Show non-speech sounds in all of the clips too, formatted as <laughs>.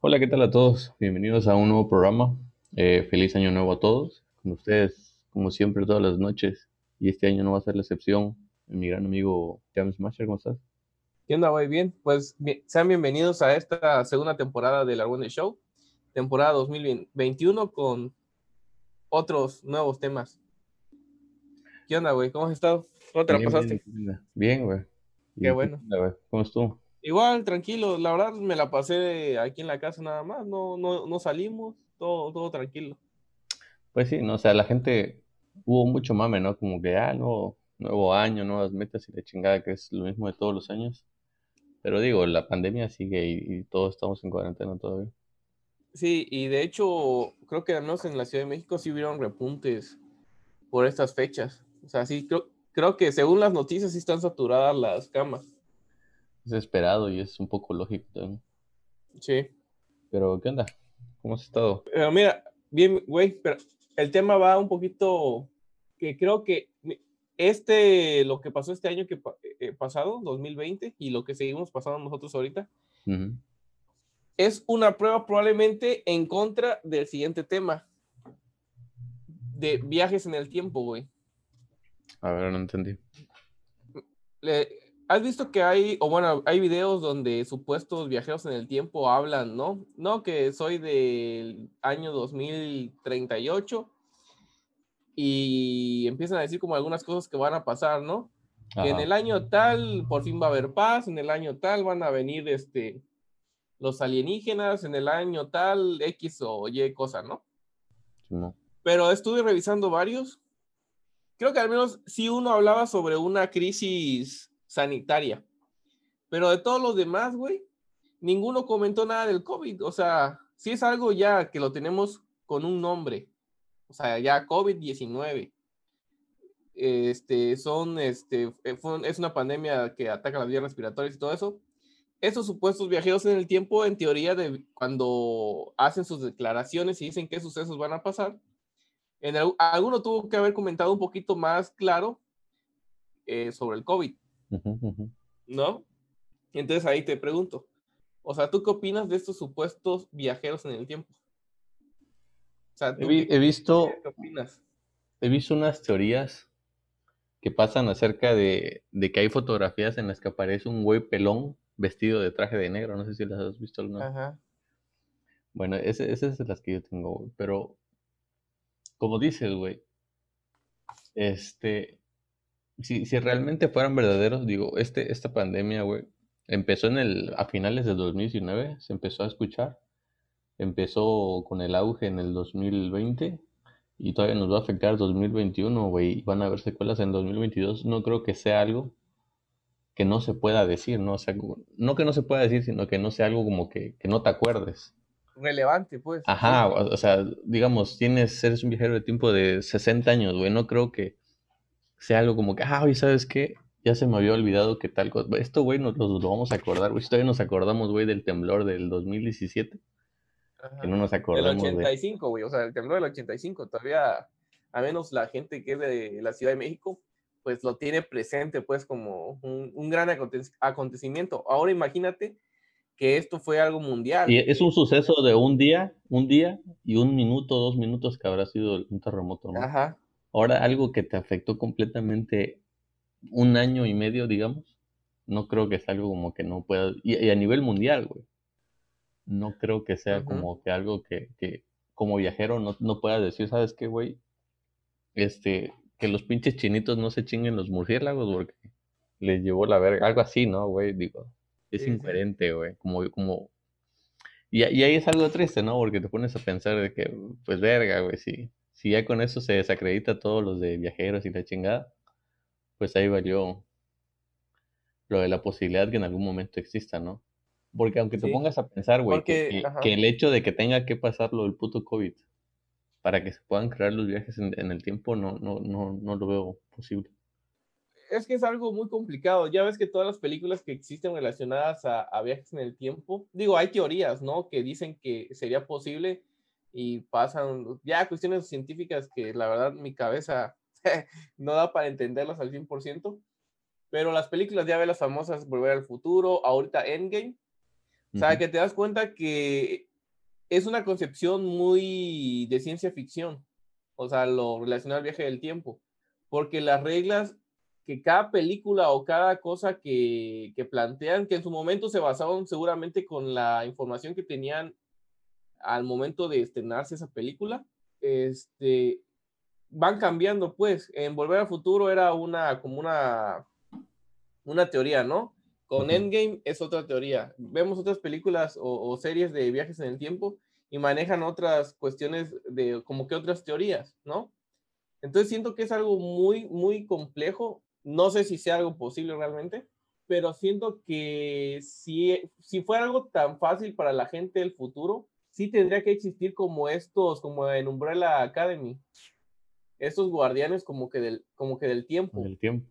Hola, ¿qué tal a todos? Bienvenidos a un nuevo programa. Eh, feliz año nuevo a todos. Con ustedes, como siempre, todas las noches. Y este año no va a ser la excepción. Mi gran amigo James Masher, ¿cómo estás? ¿Qué onda, güey? Bien, pues sean bienvenidos a esta segunda temporada del Argüende Show, temporada 2021 con otros nuevos temas. ¿Qué onda, güey? ¿Cómo has estado? ¿Cómo te la pasaste? Bien, güey. Qué bueno. ¿Cómo estuvo? Igual, tranquilo. La verdad me la pasé aquí en la casa nada más. No, no, no salimos. Todo, todo tranquilo. Pues sí, no, o sea, la gente hubo mucho mame, ¿no? Como que, ah, no, nuevo año, nuevas metas y la chingada, que es lo mismo de todos los años. Pero digo, la pandemia sigue y, todos estamos en cuarentena todavía. Sí, y de hecho, creo que al menos en la Ciudad de México sí hubieron repuntes por estas fechas. O sea, sí, creo, creo que según las noticias sí están saturadas las camas. Es esperado y es un poco lógico también. Sí. Pero, ¿qué onda? ¿Cómo has estado? Pero mira, bien, güey, pero el tema va un poquito que creo que este, lo que pasó este año que eh, pasado, 2020, y lo que seguimos pasando nosotros ahorita, es una prueba probablemente en contra del siguiente tema de viajes en el tiempo, güey. A ver, no entendí. ¿Has visto que hay, o bueno, hay videos donde supuestos viajeros en el tiempo hablan, ¿no? No, que soy del año 2038 y empiezan a decir como algunas cosas que van a pasar, ¿no? Que en el año tal por fin va a haber paz, en el año tal van a venir este, los alienígenas, en el año tal X o Y cosa, ¿no? No. Pero estuve revisando varios. Creo que al menos sí uno hablaba sobre una crisis sanitaria. Pero de todos los demás, güey, ninguno comentó nada del COVID. O sea, sí es algo ya que lo tenemos con un nombre. O sea, ya COVID-19. Este, son, este, eh, es una pandemia que ataca las vías respiratorias y todo eso. Esos supuestos viajeros en el tiempo, en teoría, de cuando hacen sus declaraciones y dicen qué sucesos van a pasar, en alguno tuvo que haber comentado un poquito más claro eh, sobre el COVID. ¿No? Entonces ahí te pregunto, o sea, ¿tú qué opinas de estos supuestos viajeros en el tiempo? he, visto, he visto unas teorías que pasan acerca de, que hay fotografías en las que aparece un güey pelón vestido de traje de negro. No sé si las has visto alguna vez. Bueno, esas es las que yo tengo, Pero, como dices, güey, este, si, si realmente fueran verdaderos, digo, este, esta pandemia, güey, empezó en el, a finales del 2019, se empezó a escuchar empezó con el auge en el 2020 y todavía nos va a afectar 2021, güey, van a haber secuelas en 2022, no creo que sea algo que no se pueda decir, ¿no? O sea, no que no se pueda decir, sino que no sea algo como que, no te acuerdes. Relevante, pues. Ajá, o, sea, digamos, tienes, eres un viajero de tiempo de 60 años, güey, no creo que sea algo como que, ah, ¿sabes qué? Ya se me había olvidado que tal cosa. Esto, güey, nos, nos, lo vamos a acordar, güey. Todavía nos acordamos, güey, del temblor del 2017 que no nos acordamos. El 85, güey, o sea, el temblor del 85, todavía, a menos la gente que es de la Ciudad de México, pues lo tiene presente, pues, como un, gran acontecimiento. Ahora imagínate que esto fue algo mundial. Y es un suceso de un día, un día y un minuto, dos minutos que habrá sido un terremoto, ¿no? Ajá. Ahora algo que te afectó completamente un año y medio, digamos, no creo que sea algo como que no pueda, y a nivel mundial, güey no creo que sea como que algo que, que como viajero no, no puedas decir, ¿sabes qué, güey? Este, que los pinches chinitos no se chinguen los murciélagos porque les llevó la verga, algo así, ¿no, güey? Digo, es incoherente, güey, como, como... Y, y, ahí es algo triste, ¿no? Porque te pones a pensar de que, pues verga, güey, si, si ya con eso se desacredita todos los de viajeros y la chingada, pues ahí valió lo de la posibilidad que en algún momento exista, ¿no? Porque aunque te pongas a pensar, güey, que, el hecho de que tenga que pasar lo del puto COVID para que se puedan crear los viajes en, el tiempo, no, no, no, no lo veo posible. Es que es algo muy complicado. Ya ves que todas las películas que existen relacionadas a, a viajes en el tiempo, digo, hay teorías, ¿no? Que dicen que sería posible y pasan ya cuestiones científicas que la verdad mi cabeza <laughs> no da para entenderlas al 100%. Pero las películas ya ves las famosas Volver al Futuro, ahorita Endgame, O sea, que te das cuenta que es una concepción muy de ciencia ficción, o sea, lo relacionado al viaje del tiempo, porque las reglas que cada película o cada cosa que, que plantean, que en su momento se basaban seguramente con la información que tenían al momento de estrenarse esa película, este, van cambiando, pues. En Volver al Futuro era una, como una, una teoría, ¿no? Con Endgame es otra teoría. Vemos otras películas o, series de viajes en el tiempo y manejan otras cuestiones de como que otras teorías, ¿no? Entonces siento que es algo muy, muy complejo. No sé si sea algo posible realmente, pero siento que si, si fuera algo tan fácil para la gente del futuro, sí tendría que existir como estos, como en Umbrella Academy, estos guardianes como que del, como que del tiempo. Del tiempo.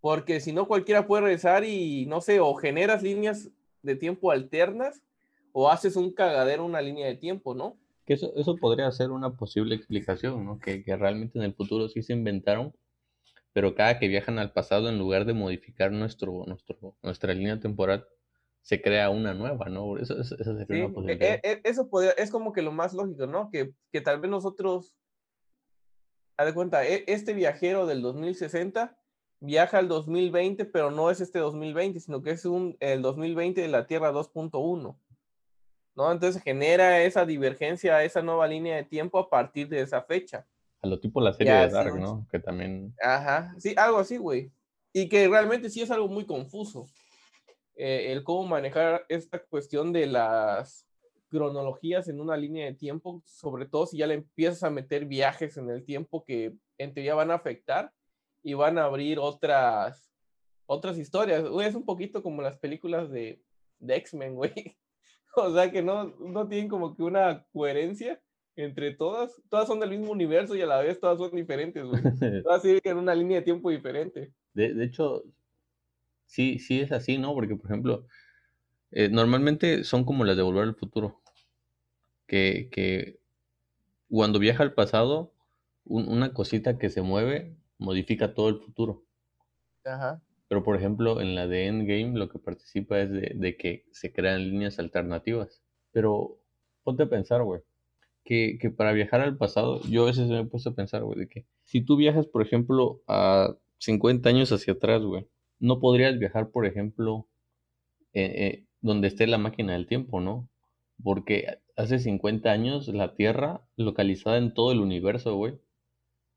Porque si no, cualquiera puede regresar y no sé, o generas líneas de tiempo alternas o haces un cagadero, una línea de tiempo, ¿no? Que eso, eso podría ser una posible explicación, ¿no? Que, que realmente en el futuro sí se inventaron, pero cada que viajan al pasado, en lugar de modificar nuestro, nuestro, nuestra línea temporal, se crea una nueva, ¿no? Eso, eso, sería una e, posibilidad. E, eso podría, es como que lo más lógico, ¿no? Que, que tal vez nosotros, haz de cuenta, e, este viajero del 2060 viaja al 2020, pero no es este 2020, sino que es un, el 2020 de la Tierra 2.1. ¿no? Entonces genera esa divergencia, esa nueva línea de tiempo a partir de esa fecha. A lo tipo la serie de Dark, ¿no? Que también... Ajá, sí, algo así, güey. Y que realmente sí es algo muy confuso. Eh, el cómo manejar esta cuestión de las cronologías en una línea de tiempo, sobre todo si ya le empiezas a meter viajes en el tiempo que en teoría van a afectar y van a abrir otras otras historias. Es un poquito como las películas de, de X-Men, güey. <laughs> O sea que no, no tienen como que una coherencia entre todas. Todas son del mismo universo y a la vez todas son diferentes, güey. <laughs> Todas siguen en una línea de tiempo diferente. De, de hecho, sí, sí es así, ¿no? Porque, por ejemplo, eh, normalmente son como las de Volver al Futuro. Que, que cuando viaja al pasado, una cosita que se mueve modifica todo el futuro. Ajá. Pero, por ejemplo, en la de Endgame lo que participa es de, de que se crean líneas alternativas. Pero ponte a pensar, güey, que, que, para viajar al pasado, yo a veces me he puesto a pensar, güey, de que si tú viajas, por ejemplo, a 50 años hacia atrás, güey, no podrías viajar, por ejemplo, eh, eh, donde esté la máquina del tiempo, ¿no? Porque hace 50 años la Tierra, localizada en todo el universo, güey,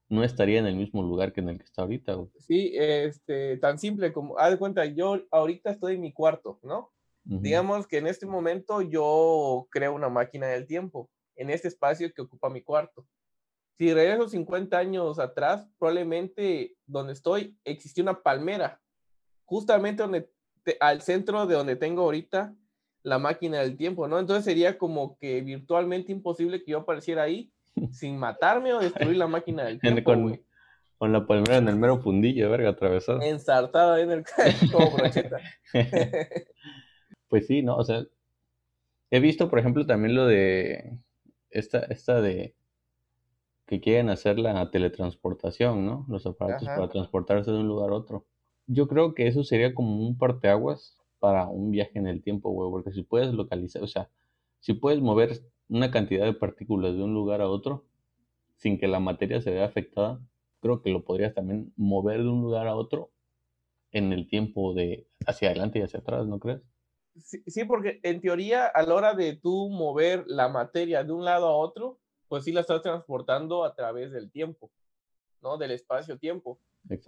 no estaría en el mismo lugar que en el que está ahorita, güey. Sí, este, tan simple como, haz de cuenta, yo ahorita estoy en mi cuarto, ¿no? Digamos que en este momento yo creo una máquina del tiempo en este espacio que ocupa mi cuarto. Si regreso 50 años atrás, probablemente donde estoy existía una palmera justamente donde al centro de donde tengo ahorita la máquina del tiempo, ¿no? Entonces sería como que virtualmente imposible que yo apareciera ahí <laughs> sin matarme o destruir la máquina del <laughs> tiempo. con, con, la palmera en el mero fundillo, verga, atravesado. Ensartada en el <laughs> como brocheta. pues sí, ¿no? O sea, he visto, por ejemplo, también lo de esta, esta de que quieren hacer la teletransportación, ¿no? Los aparatos para transportarse de un lugar a otro. Yo creo que eso sería como un parteaguas para un viaje en el tiempo, güey, porque si puedes localizar, o sea, si puedes mover una cantidad de partículas de un lugar a otro sin que la materia se vea afectada, creo que lo podrías también mover de un lugar a otro en el tiempo de hacia adelante y hacia atrás, ¿no crees? Sí, sí, porque en teoría a la hora de tú mover la materia de un lado a otro, pues sí la estás transportando a través del tiempo, ¿no? Del espacio-tiempo.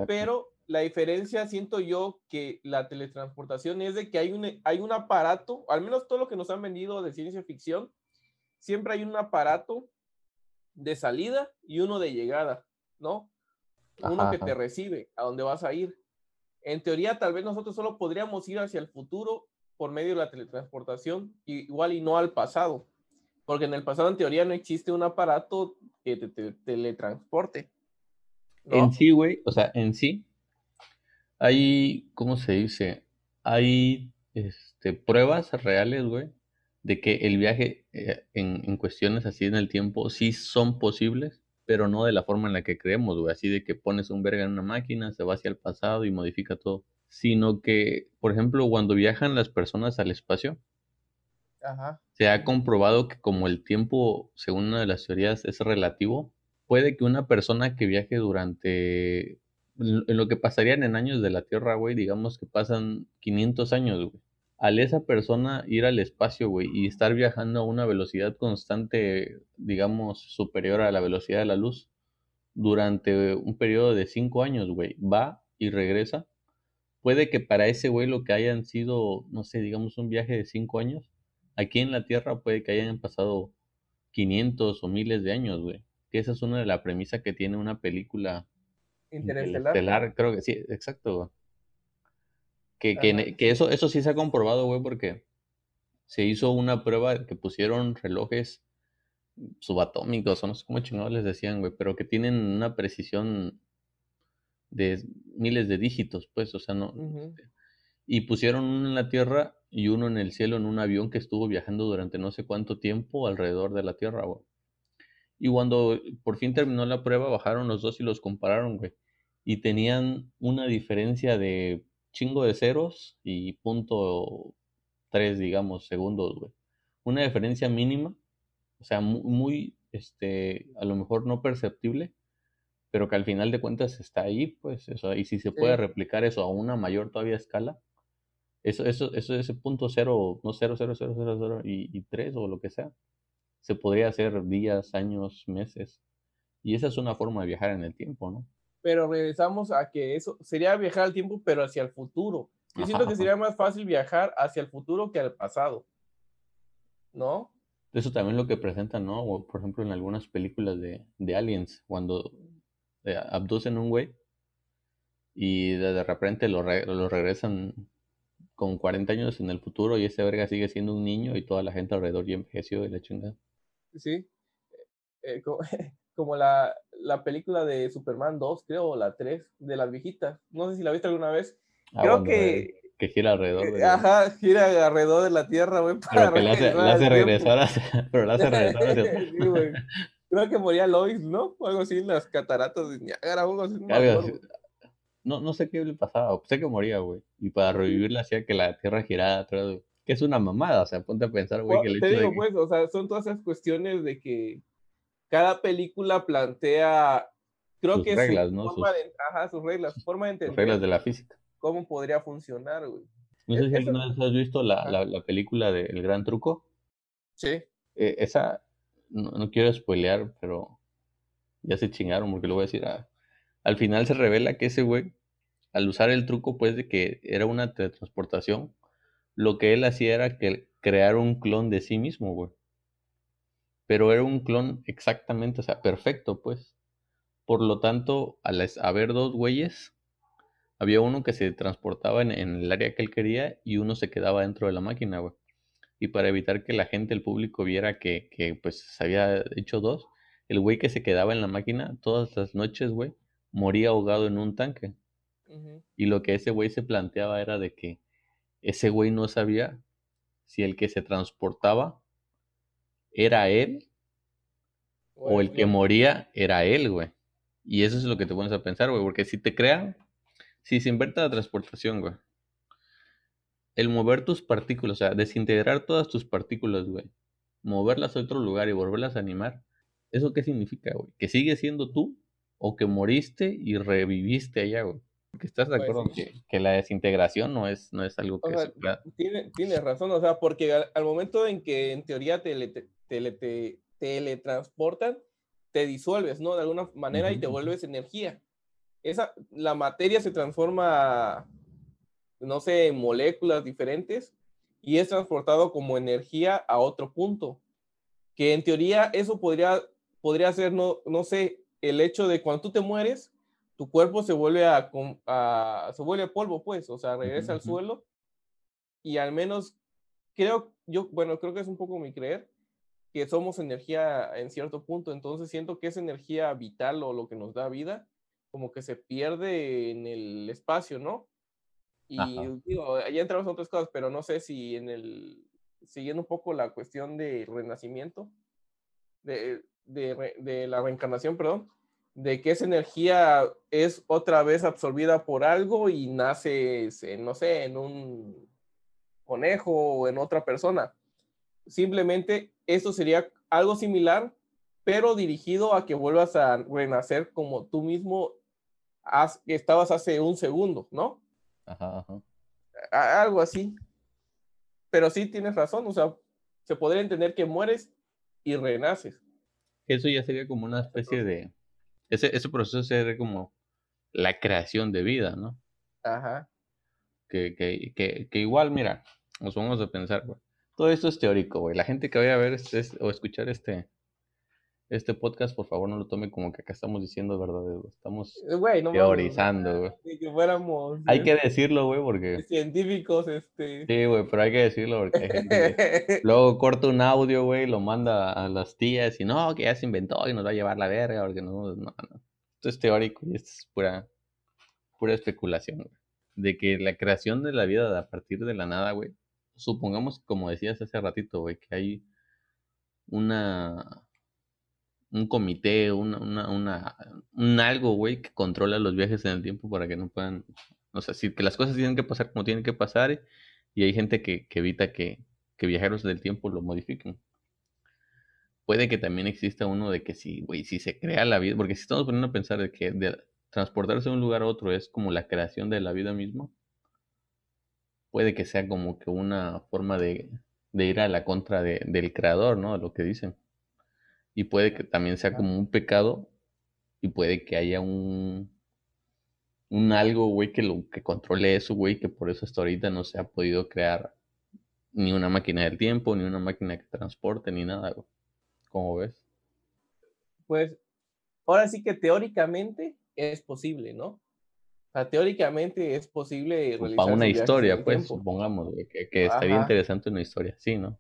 Pero la diferencia, siento yo, que la teletransportación es de que hay un, hay un aparato, al menos todo lo que nos han vendido de ciencia ficción, siempre hay un aparato de salida y uno de llegada, ¿no? Uno que te recibe a dónde vas a ir. En teoría, tal vez nosotros solo podríamos ir hacia el futuro por medio de la teletransportación, igual y no al pasado, porque en el pasado, en teoría, no existe un aparato que te teletransporte. En sí, güey, o sea, en sí, hay, ¿cómo se dice? Hay este, pruebas reales, güey, de que el viaje eh, en, en, cuestiones así en el tiempo sí son posibles, pero no de la forma en la que creemos, güey, así de que pones un verga en una máquina, se va hacia el pasado y modifica todo, sino que, por ejemplo, cuando viajan las personas al espacio, se ha comprobado que como el tiempo, según una de las teorías, es relativo, puede que una persona que viaje durante en lo que pasarían en años de la Tierra, güey, digamos que pasan 500 años, güey. Al esa persona ir al espacio, güey, y estar viajando a una velocidad constante, digamos, superior a la velocidad de la luz, durante un periodo de 5 años, güey, va y regresa, puede que para ese güey lo que hayan sido, no sé, digamos, un viaje de 5 años, aquí en la Tierra puede que hayan pasado 500 o miles de años, güey. Que esa es una de las premisas que tiene una película Interestelar. creo que sí, exacto, güey. Que, que, eso, eso sí se ha comprobado, güey, porque se hizo una prueba que pusieron relojes subatómicos, o no sé cómo chingados les decían, güey, pero que tienen una precisión de miles de dígitos, pues, o sea, no. Y pusieron uno en la Tierra y uno en el cielo en un avión que estuvo viajando durante no sé cuánto tiempo alrededor de la Tierra, güey. Y cuando por fin terminó la prueba, bajaron los dos y los compararon, güey. Y tenían una diferencia de chingo de ceros y punto tres, digamos, segundos, güey. Una diferencia mínima, o sea, muy, muy, este, a lo mejor no perceptible, pero que al final de cuentas está ahí, pues, eso, y si se puede replicar eso a una mayor todavía escala, eso, eso, eso, ese punto cero, no cero, cero, cero, cero, cero y, y tres o lo que sea, se podría hacer días, años, meses. Y esa es una forma de viajar en el tiempo, ¿no? Pero regresamos a que eso sería viajar al tiempo, pero hacia el futuro. Yo siento que sería más fácil viajar hacia el futuro que al pasado. ¿No? Eso también es lo que presentan, ¿no? por ejemplo, en algunas películas de, de Aliens, cuando eh, abducen un güey y de, repente lo, lo regresan con 40 años en el futuro y ese verga sigue siendo un niño y toda la gente alrededor ya envejeció y la chingada. Sí, eh, <laughs> como, la, la, película de Superman 2, creo, o la 3, de las viejitas. No sé si la viste alguna vez. Ah, creo que... Que gira alrededor de... Ajá, gira alrededor de la Tierra, güey. <laughs> Pero que la hace, la <laughs> hace regresar Pero la hace regresar hacia... sí, güey. Creo que moría Lois, ¿no? O algo así en las cataratas de algo así. No, no, sé qué le pasaba, sé que moría, güey. Y para revivirla hacía que la Tierra girara atrás, que es una mamada, o sea, ponte a pensar, güey, que el Te digo, pues, o sea, son todas esas cuestiones de que cada película plantea, creo sus que reglas, ¿no? Forma sus... De, ajá, sus reglas, su forma de entender. reglas de la física. ¿Cómo podría funcionar, güey? No sé si alguna vez has visto la, la, la película de El Gran Truco. Sí. Eh, esa, no, quiero spoilear, pero ya se chingaron porque lo voy a decir. Ah, al final se revela que ese güey, al usar el truco, pues de que era una teletransportación, lo que él hacía era que crear un clon de sí mismo, güey. Pero era un clon exactamente, o sea, perfecto, pues. Por lo tanto, al haber dos güeyes, había uno que se transportaba en, en, el área que él quería y uno se quedaba dentro de la máquina, güey y para evitar que la gente, el público viera que, que pues se había hecho dos, el güey que se quedaba en la máquina todas las noches, güey, moría ahogado en un tanque. Y lo que ese güey se planteaba era de que ese güey no sabía si el que se transportaba era él o el que moría era él, güey. Y eso es lo que te pones a pensar, güey, porque si te crean, si se inverte la transportación, güey, el mover tus partículas, o sea, desintegrar todas tus partículas, güey, moverlas a otro lugar y volverlas a animar, ¿eso qué significa, güey? ¿Que sigues siendo tú o que moriste y reviviste allá, güey? Porque estás de pues acuerdo que, la desintegración no es, no es algo que se tiene, Tienes razón, o sea, porque al, momento en que en teoría te, te, teletransportan, te disuelves, ¿no? De alguna manera y te vuelves energía. Esa, la materia se transforma no sé, moléculas diferentes y es transportado como energía a otro punto. Que en teoría eso podría, podría ser, no, no sé, el hecho de cuando tú te mueres, tu cuerpo se vuelve a, se vuelve polvo, pues, o sea, regresa al suelo y al menos creo, yo, bueno, creo que es un poco mi creer, que somos energía en cierto punto, entonces siento que esa energía vital o lo que nos da vida, como que se pierde en el espacio, ¿no? Y digo, allá entramos en otras cosas, pero no sé si en el, siguiendo un poco la cuestión de renacimiento, de, de, de la reencarnación, perdón, de que esa energía es otra vez absorbida por algo y nace, no sé, en un conejo o en otra persona. simplemente esto sería algo similar, pero dirigido a que vuelvas a renacer como tú mismo estabas hace un segundo, ¿no? Ajá, ajá. algo así. Pero sí tienes razón, o sea, se podría entender que mueres y renaces. Eso ya sería como una especie de... Ese, ese proceso sería como la creación de vida, ¿no? Ajá. Que, que, que, que igual, mira, nos vamos a pensar, güey. Todo esto es teórico, güey. La gente que vaya a ver este, o escuchar este, este podcast, por favor, no lo tome como que acá estamos diciendo verdad, Estamos eh, teorizando, güey. que fuéramos. Hay que decirlo, güey, porque. Científicos, este. Sí, güey, pero hay que decirlo porque <laughs> luego corta un audio, güey, lo manda a las tías y no, que ya se inventó y nos va a llevar la verga, porque no, no, no. Esto es teórico y esto es pura, pura especulación, güey. De que la creación de la vida a partir de la nada, güey. Supongamos, como decías hace ratito, güey, que hay una un comité, una, una, una, un algo, güey, que controla los viajes en el tiempo para que no puedan, o sea, si que las cosas tienen que pasar como tienen que pasar y hay gente que, evita que, que, viajeros del tiempo lo modifiquen. Puede que también exista uno de que si, güey, si se crea la vida, porque si estamos poniendo a pensar de que de transportarse de un lugar a otro es como la creación de la vida misma, puede que sea como que una forma de, de ir a la contra de, del creador, ¿no? De lo que dicen y puede que también sea como un pecado y puede que haya un un algo, güey, que lo que controle eso, güey, que por eso hasta ahorita no se ha podido crear ni una máquina del tiempo, ni una máquina que transporte, ni nada, güey. ¿Cómo ves? Pues ahora sí que teóricamente es posible, ¿no? O sea, teóricamente es posible realizar. Para una historia, pues, supongamos, güey, que, que estaría interesante una historia, sí, ¿no?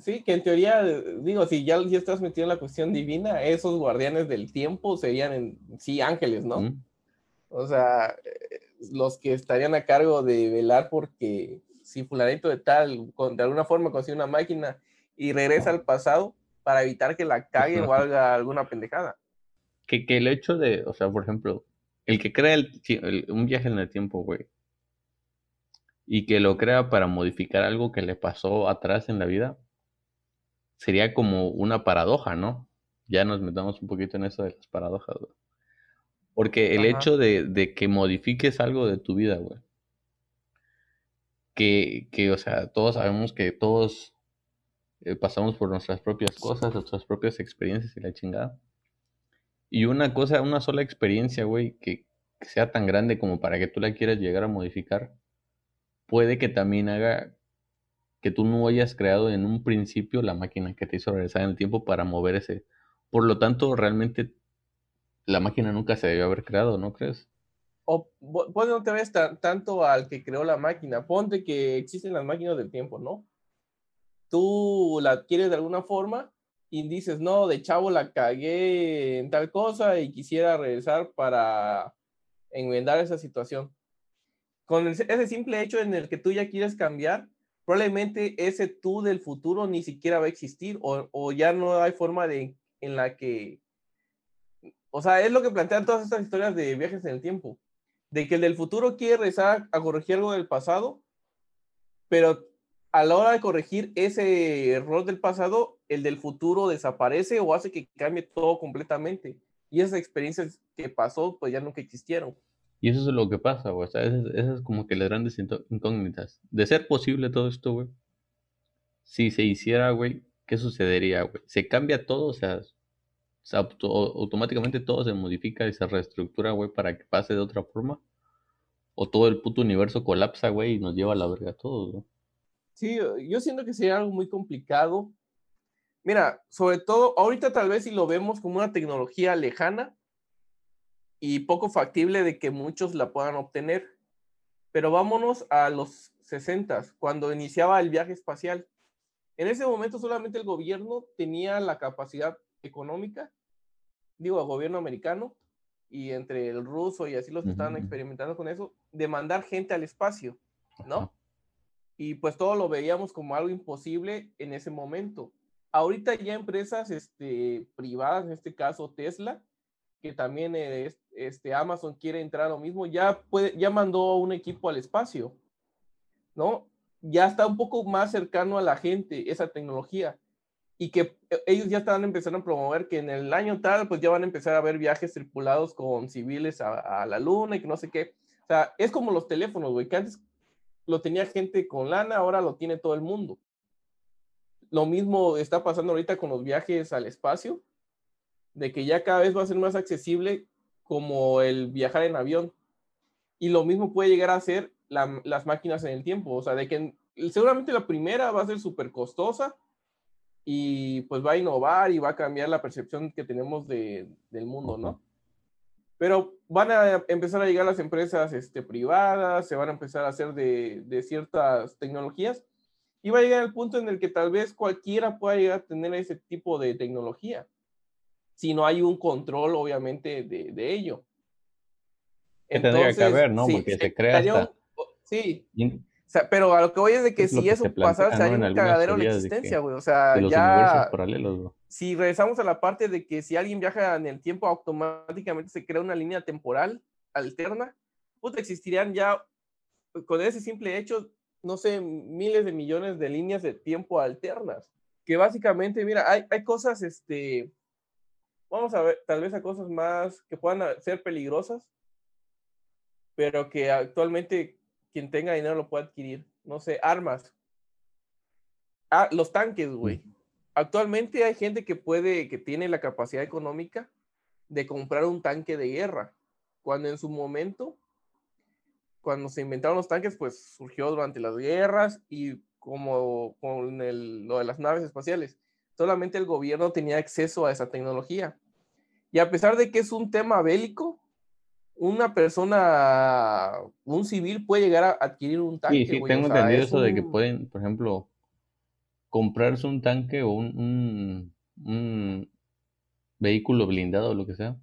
Sí, que en teoría, digo, si ya, ya estás metido en la cuestión divina, esos guardianes del tiempo serían en sí ángeles, ¿no? O sea, eh, los que estarían a cargo de velar porque si fulanito de tal, de alguna forma consigue una máquina y regresa al pasado para evitar que la cague o haga alguna pendejada. Que, que el hecho de, o sea, por ejemplo, el que crea un viaje en el tiempo, güey, y que lo crea para modificar algo que le pasó atrás en la vida, sería como una paradoja, ¿no? Ya nos metamos un poquito en eso de las paradojas, güey. Porque el hecho de, que modifiques algo de tu vida, güey. Que, que, o sea, todos sabemos que todos eh, pasamos por nuestras propias cosas, nuestras propias experiencias y la chingada. Y una cosa, una sola experiencia, güey, que sea tan grande como para que tú la quieras llegar a modificar, puede que también haga que tú no hayas creado en un principio la máquina que te hizo regresar en el tiempo para mover ese. Por lo tanto, realmente la máquina nunca se debió haber creado, ¿no crees? O pues no te ves tanto al que creó la máquina. Ponte que existen las máquinas del tiempo, ¿no? Tú la adquieres de alguna forma y dices, no, de chavo la cagué en tal cosa y quisiera regresar para enmendar esa situación con ese simple hecho en el que tú ya quieres cambiar, probablemente ese tú del futuro ni siquiera va a existir o, ya no hay forma de en la que, o sea, es lo que plantean todas estas historias de viajes en el tiempo, de que el del futuro quiere rezar a corregir algo del pasado, pero a la hora de corregir ese error del pasado, el del futuro desaparece o hace que cambie todo completamente. Y esas experiencias que pasó, pues ya nunca existieron. Y eso es lo que pasa, güey. O sea, esas, es como que las grandes incógnitas. De ser posible todo esto, güey. Si se hiciera, güey, ¿qué sucedería, güey? ¿Se cambia todo? O sea, automáticamente todo se modifica y se reestructura, güey, para que pase de otra forma. O todo el puto universo colapsa, güey, y nos lleva a la verga a todos, güey. Sí, yo siento que sería algo muy complicado. Mira, sobre todo, ahorita tal vez si lo vemos como una tecnología lejana, y poco factible de que muchos la puedan obtener. Pero vámonos a los 60, cuando iniciaba el viaje espacial. En ese momento solamente el gobierno tenía la capacidad económica, digo, el gobierno americano, y entre el ruso y así los que estaban experimentando con eso, de mandar gente al espacio, ¿no? Y pues todo lo veíamos como algo imposible en ese momento. Ahorita ya empresas este, privadas, en este caso Tesla, que también es, este, Amazon quiere entrar a lo mismo, ya, puede, ya mandó un equipo al espacio, ¿no? ya está un poco más cercano a la gente esa tecnología y que eh, ellos ya están empezando a promover que en el año tal, pues ya van a empezar a haber viajes tripulados con civiles a, a la luna y que no sé qué. O sea, es como los teléfonos, güey, que antes lo tenía gente con lana, ahora lo tiene todo el mundo. Lo mismo está pasando ahorita con los viajes al espacio, de que ya cada vez va a ser más accesible como el viajar en avión. Y lo mismo puede llegar a ser las máquinas en el tiempo, o sea, de que seguramente la primera va a ser súper costosa y pues va a innovar y va a cambiar la percepción que tenemos de, del mundo, ¿no? Pero van a empezar a llegar las empresas este, privadas, se van a empezar a hacer de, de ciertas tecnologías y va a llegar el punto en el que tal vez cualquiera pueda llegar a tener ese tipo de tecnología, si no hay un control, obviamente, de, de ello. Que tendría que haber, ¿no? Porque se crea. Sí. O sea, pero a lo que voy es de que si eso pasara, sería un cagadero de la existencia, güey. O sea, ya. Si regresamos a la parte de que si alguien viaja en el tiempo, automáticamente se crea una línea temporal alterna, pues existirían ya, con ese simple hecho, no sé, miles de millones de líneas de tiempo alternas. Que básicamente, mira, hay, hay cosas, este. Vamos a ver, tal vez a cosas más que puedan ser peligrosas, pero que actualmente quien tenga dinero lo puede adquirir. No sé, armas. Ah, los tanques, güey. Actualmente hay gente que puede, que tiene la capacidad económica de comprar un tanque de guerra. Cuando en su momento, cuando se inventaron los tanques, pues surgió durante las guerras y como con lo de las naves espaciales. Solamente el gobierno tenía acceso a esa tecnología. Y a pesar de que es un tema bélico, una persona, un civil puede llegar a adquirir un tanque. Sí, sí, tengo entendido eso de que pueden, por ejemplo, comprarse un tanque o un, un, vehículo blindado o lo que sea.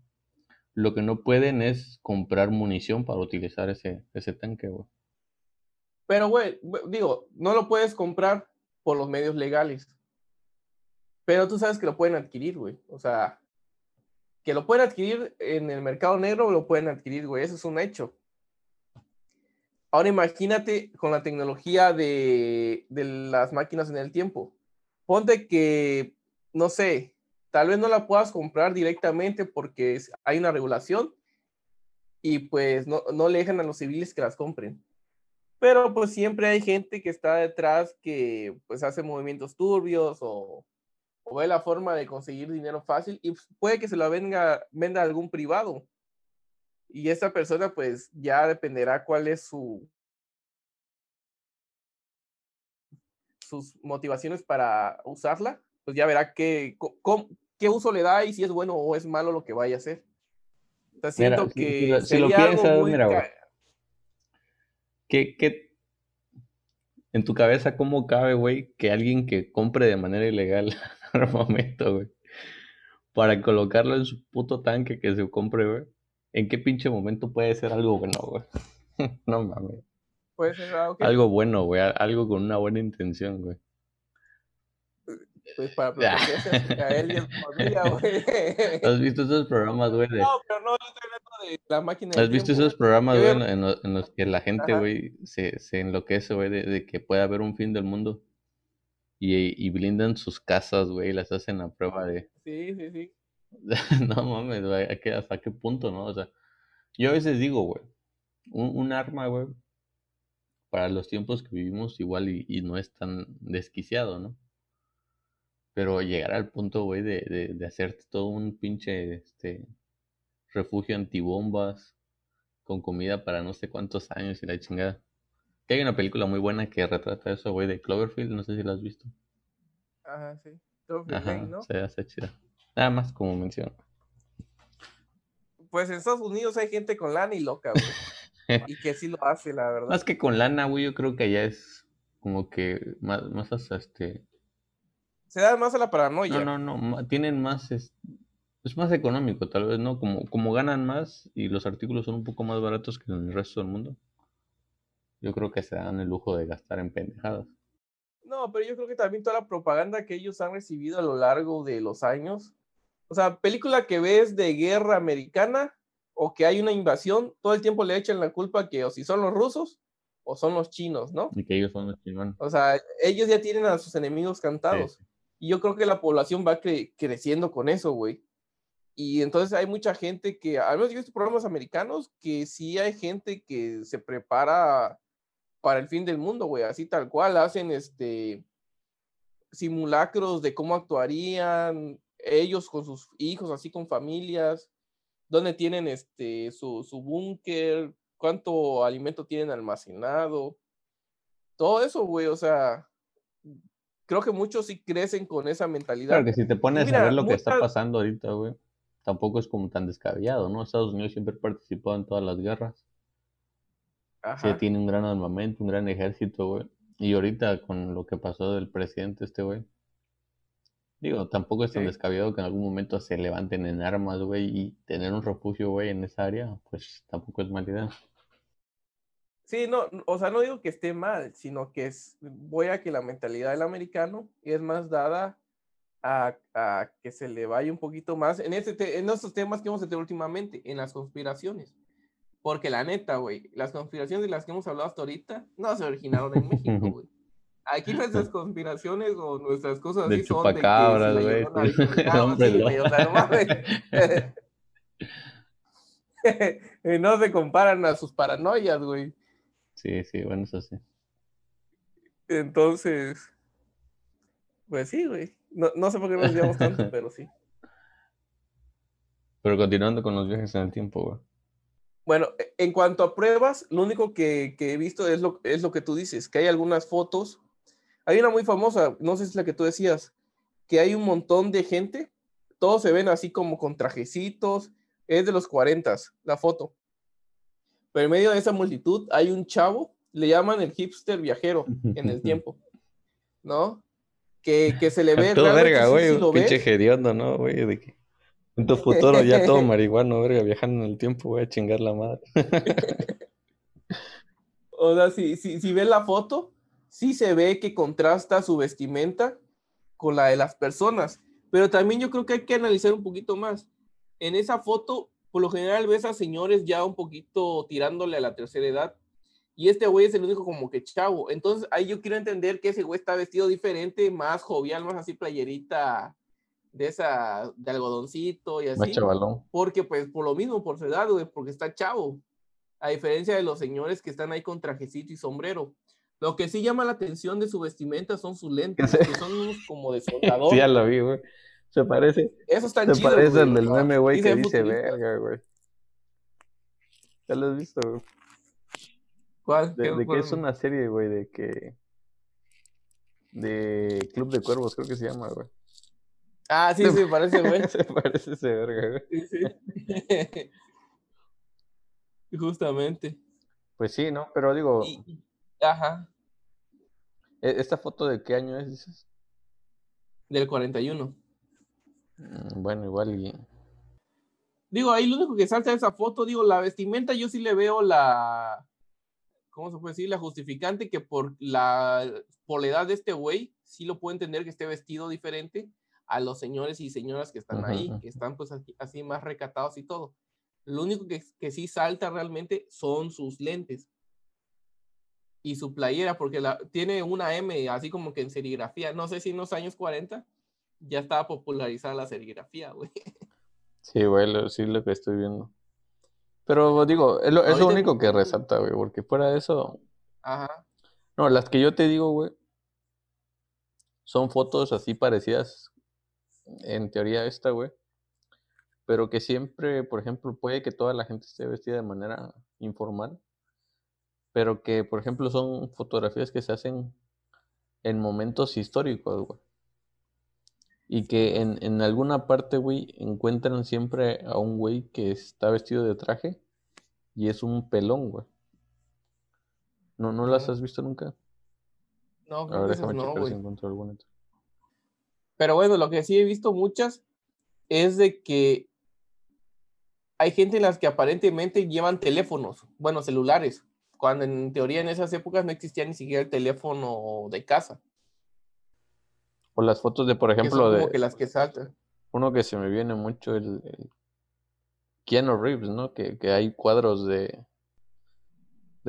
Lo que no pueden es comprar munición para utilizar ese, ese tanque, güey. Pero, güey, digo, no lo puedes comprar por los medios legales. Pero tú sabes que lo pueden adquirir, güey. O sea, que lo pueden adquirir en el mercado negro, lo pueden adquirir, güey, eso es un hecho. Ahora imagínate con la tecnología de, de las máquinas en el tiempo. Ponte que, no sé, tal vez no la puedas comprar directamente porque hay una regulación y pues no, no le dejan a los civiles que las compren. Pero pues siempre hay gente que está detrás que pues hace movimientos turbios o o ve la forma de conseguir dinero fácil y puede que se la venga, venda a algún privado. Y esa persona pues ya dependerá cuál es su sus motivaciones para usarla, pues ya verá qué, qué uso le da y si es bueno o es malo lo que vaya a hacer. O siento que si, lo piensas, mira, ¿qué, ¿qué, en tu cabeza cómo cabe, güey, que alguien que compre de manera ilegal <laughs> momento, güey. Para colocarlo en su puto tanque que se compre, güey. ¿En qué pinche momento puede ser algo bueno, güey? <laughs> no mames. Puede ser algo, algo bueno, güey. Algo con una buena intención, güey. Pues para protegerse <laughs> a él y a su familia, güey. ¿Has visto esos programas, güey? No, pero no, yo estoy hablando de la máquina ¿Has visto esos programas, güey, en, en, los que la gente, güey, se, se enloquece, güey, de, de que puede haber un fin del mundo? Y, blindan sus casas, güey, las hacen a prueba de... Sí, sí, sí. <laughs> no mames, güey, ¿hasta qué punto, no? O sea, yo a veces digo, güey, un, arma, güey, para los tiempos que vivimos igual y, no es tan desquiciado, ¿no? Pero llegar al punto, güey, de, de, de hacerte todo un pinche, este, refugio antibombas, con comida para no sé cuántos años y la chingada hay una película muy buena que retrata eso, güey, de Cloverfield, no sé si la has visto. Ajá, sí. Cloverfield ¿no? Se hace chida. Nada más como menciono. Pues en Estados Unidos hay gente con lana y loca, güey. <laughs> y que sí lo hace, la verdad. Más que con lana, güey, yo creo que allá es como que más, más hasta este... Se da más a la paranoia. No, no, no, tienen más... Es, es más económico, tal vez, ¿no? Como, como ganan más y los artículos son un poco más baratos que en el resto del mundo yo creo que se dan el lujo de gastar en pendejadas. No, pero yo creo que también toda la propaganda que ellos han recibido a lo largo de los años, o sea, película que ves de guerra americana o que hay una invasión, todo el tiempo le echan la culpa que o si son los rusos o son los chinos, ¿no? Y que ellos son los chinos. O sea, ellos ya tienen a sus enemigos cantados. Y yo creo que la población va creciendo con eso, güey. Y entonces hay mucha gente que, al menos yo he visto programas americanos, que sí hay gente que se prepara para el fin del mundo, güey, así tal cual, hacen este simulacros de cómo actuarían ellos con sus hijos, así con familias, dónde tienen este su, su búnker, cuánto alimento tienen almacenado, todo eso, güey, o sea, creo que muchos sí crecen con esa mentalidad. Claro que si te pones a ver lo que está pasando ahorita, güey, tampoco es como tan descabellado, ¿no? Estados Unidos siempre participó en todas las guerras. Ajá. Sí, tiene un gran armamento, un gran ejército, güey. Y ahorita con lo que pasó del presidente este, güey. Digo, tampoco es tan descabellado que en algún momento se levanten en armas, güey, y tener un refugio, güey, en esa área, pues tampoco es mala idea. Sí, no, o sea, no digo que esté mal, sino que es, voy a que la mentalidad del americano es más dada a, que se le vaya un poquito más en, este en estos temas que hemos tenido últimamente, en las conspiraciones. Porque la neta, güey, las conspiraciones de las que hemos hablado hasta ahorita no se originaron en México, güey. Aquí nuestras <laughs> conspiraciones o nuestras cosas así son de que güey. no se comparan a sus paranoias, güey. Sí, sí, bueno, eso sí. Entonces, pues sí, güey. No, no sé por qué nos llevamos tanto, <laughs> pero sí. Pero continuando con los viajes en el tiempo, güey. Bueno, e, en cuanto a pruebas, lo único que, que, he visto es lo, es lo que tú dices, que hay algunas fotos. Hay una muy famosa, no sé si es la que tú decías, que hay un montón de gente, todos se ven así como con trajecitos, es de los 40, la foto. Pero en medio de esa multitud hay un chavo, le llaman el hipster viajero <laughs> en el tiempo, ¿no? Que, que se le ve. Todo verga, güey, un pinche hediondo, ¿no, güey? De que en tu futuro ya todo <laughs> marihuano, verga, viajando en el tiempo, voy a chingar la madre. <laughs> o sea, si, si, si ves la foto, sí se ve que contrasta su vestimenta con la de las personas. Pero también yo creo que hay que analizar un poquito más. En esa foto por lo general ves a señores ya un poquito tirándole a la tercera edad. Y este güey es el único como que chavo. Entonces ahí yo quiero entender que ese güey está vestido diferente, más jovial, más así playerita de esa, de algodoncito y así. Chavalón. Porque pues por lo mismo, por su edad, güey, porque está chavo. A diferencia de los señores que están ahí con trajecito y sombrero. Lo que sí llama la atención de su vestimenta son sus lentes, <laughs> que son unos como de soldador. sí, ya lo vi, güey. Se parece. Eso está Se parece al del meme, güey, que dice verga, güey. ¿Ya lo has visto, güey? ¿Cuál? De, de que es una serie, güey, de que. De Club de Cuervos, creo que se llama, güey. Ah, sí, sí, parece, güey. <laughs> se parece ese verga, güey. Sí, sí. <laughs> Justamente. Pues sí, ¿no? Pero digo. Ajá. ¿e-, ¿Esta foto de qué año es, dices? Del 41. Mm, bueno, igual y... Digo, ahí lo único que salta de esa foto, digo, la vestimenta yo sí le veo la... ¿Cómo se puede decir? La justificante que por la, por la edad de este güey, sí lo puedo entender que esté vestido diferente a los señores y señoras que están ahí, que están pues así, más recatados y todo. Lo único que, que sí salta realmente son sus lentes y su playera, porque la, tiene una M así como que en serigrafía, no sé si en los años 40 ya estaba popularizada la serigrafía, güey. Sí, güey, sí lo que estoy viendo. Pero digo, es lo, único que resalta, güey, porque fuera de eso. Ajá. No, las que yo te digo, güey, son fotos así parecidas, en teoría esta, güey. Pero que siempre, por ejemplo, puede que toda la gente esté vestida de manera informal. Pero que, por ejemplo, son fotografías que se hacen en momentos históricos, güey. Y que en, en alguna parte, güey, encuentran siempre a un güey que está vestido de traje y es un pelón, güey. ¿No, no las has visto nunca? No, creo déjame no, güey. Si Pero bueno, lo que sí he visto muchas es de que hay gente en las que aparentemente llevan teléfonos, bueno, celulares, cuando en teoría en esas épocas no existía ni siquiera el teléfono de casa. O las fotos de, por ejemplo, de. que las que saltan. Uno que se me viene mucho, el, el Keanu Reeves, ¿no? Que, que hay cuadros de.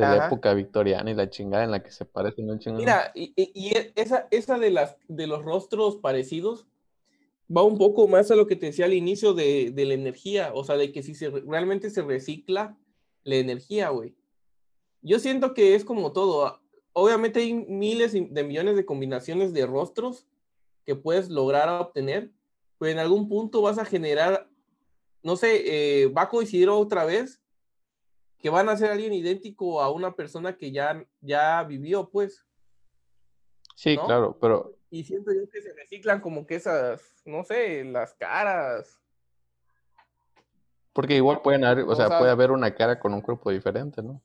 De la época victoriana y la chingada en la que se parecen un chingo. Mira, y, e- esa, esa de, las, de los rostros parecidos va un poco más a lo que te decía al inicio de, de la energía, o sea, de que si se, realmente se recicla la energía, güey. Yo siento que es como todo. ah, Obviamente hay miles de millones de combinaciones de rostros que puedes lograr obtener, pero en algún punto vas a generar, no sé, eh, va a coincidir otra vez que van a ser alguien idéntico a una persona que ya, ya vivió, pues. sí, ¿no? claro, pero Y siento yo que se reciclan como que esas, no sé, las caras. porque igual pueden haber, o O sea, sea- puede haber una cara con un cuerpo diferente, ¿no?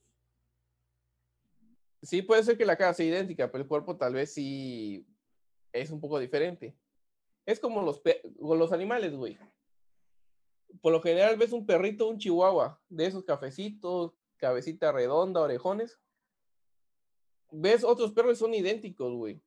Sí, puede ser que la cara sea idéntica, pero el cuerpo tal vez sí es un poco diferente. Es como los, los animales, güey. Por lo general ves un perrito, un chihuahua, de esos cafecitos, cabecita redonda, orejones. Ves otros perros son idénticos, güey.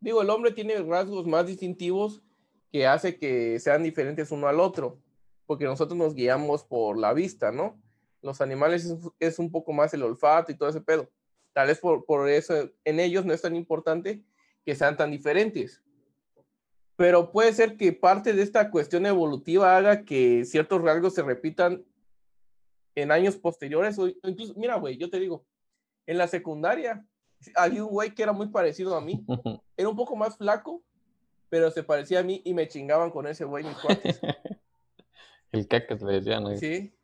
Digo, el hombre tiene rasgos más distintivos que hace que sean diferentes uno al otro, porque nosotros nos guiamos por la vista, ¿no? Los animales es, es un poco más el olfato y todo ese pedo. Tal vez por, por eso en ellos no es tan importante que sean tan diferentes. Pero puede ser que parte de esta cuestión evolutiva haga que ciertos rasgos se repitan en años posteriores. O incluso, mira, güey, yo te digo, en la secundaria había un güey que era muy parecido a mí. <laughs> Era un poco más flaco, pero se parecía a mí y me chingaban con ese güey mis cuates. <laughs> El cacas le decían, ¿no? Sí.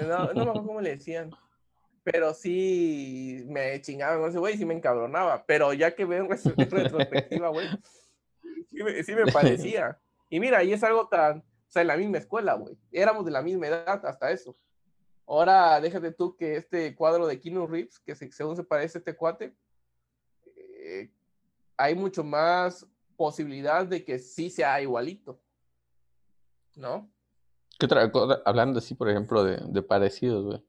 No, no me acuerdo cómo le decían. Pero sí me chingaban con ese güey y sí me encabronaba. Pero ya que veo en retrospectiva, güey, <laughs> sí me, sí me parecía. <laughs> Y mira, y es algo tan. O sea, en la misma escuela, güey. Éramos de la misma edad hasta eso. Ahora, déjate tú que este cuadro de Keanu Reeves, que se- según se parece a este cuate, eh, hay mucho más posibilidad de que sí sea igualito. ¿No? ¿Qué otra cosa? Hablando así, por ejemplo, de, de parecidos, güey.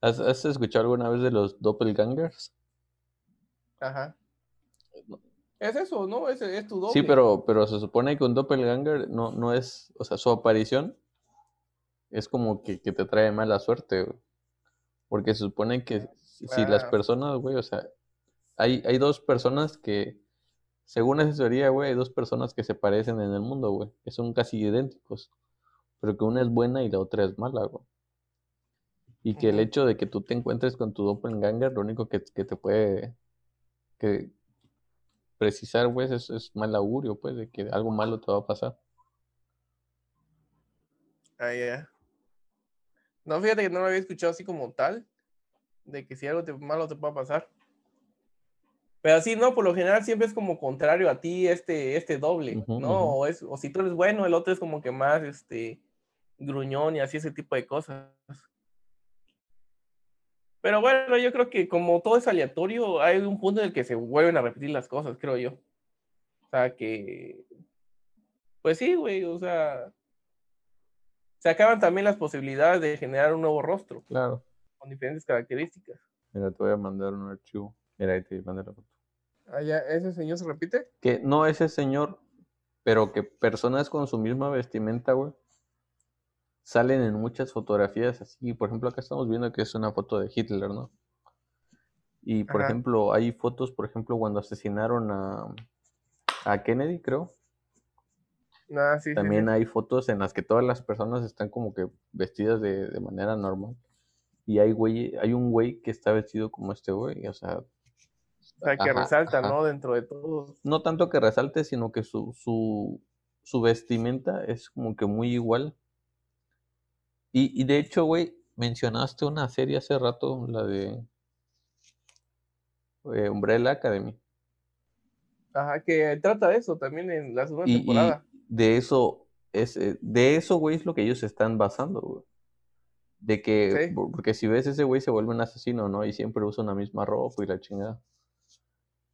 ¿Has, has escuchado alguna vez de los doppelgangers? Ajá. Es eso, ¿no? Es, es tu doble. Sí, pero, pero se supone que un doppelganger no, no es, o sea, su aparición es como que, que te trae mala suerte, güey. Porque se supone que si, si las personas, güey, o sea, hay, hay dos personas que, según esa teoría, güey, hay dos personas que se parecen en el mundo, güey, que son casi idénticos, pero que una es buena y la otra es mala, güey. Y que el hecho de que tú te encuentres con tu doppelganger, lo único que, que te puede que precisar, güey, es, es mal augurio, pues, de que algo malo te va a pasar. Ah, ya. No, fíjate que no lo había escuchado así como tal, de que si algo te- malo te pueda pasar. Pero así, no, por lo general siempre es como contrario a ti este, este doble, ¿no? O, es, o si tú eres bueno, el otro es como que más este gruñón y así ese tipo de cosas. Pero bueno, yo creo que como todo es aleatorio, hay un punto en el que se vuelven a repetir las cosas, creo yo. O sea que, pues sí, güey, o sea, se acaban también las posibilidades de generar un nuevo rostro Claro. con diferentes características. Mira, te voy a mandar un archivo. Mira, ahí te mandé la foto. Ah, ya, ¿ese señor se repite? Que no ese señor, pero que personas con su misma vestimenta, güey, salen en muchas fotografías así. Por ejemplo, acá estamos viendo que es una foto de Hitler, ¿no? Y por Ajá. ejemplo, hay fotos, por ejemplo, cuando asesinaron a, a Kennedy, creo. Ah, sí, sí, También sí. hay fotos en las que todas las personas están como que vestidas de, de manera normal. Y hay güey, hay un güey que está vestido como este güey, o sea, O sea, que ajá, resalta, ajá. ¿no? Dentro de todo. no tanto que resalte, sino que su, su, su vestimenta es como que muy igual. Y, y de hecho, güey, mencionaste una serie hace rato, la de eh, Umbrella Academy. Ajá, que trata de eso también en la segunda Y, y temporada. de eso, es, eh, de eso, güey, es lo que ellos se están basando, güey. De que, Sí. porque si ves ese güey se vuelve un asesino, ¿no? Y siempre usa una misma ropa y la chingada.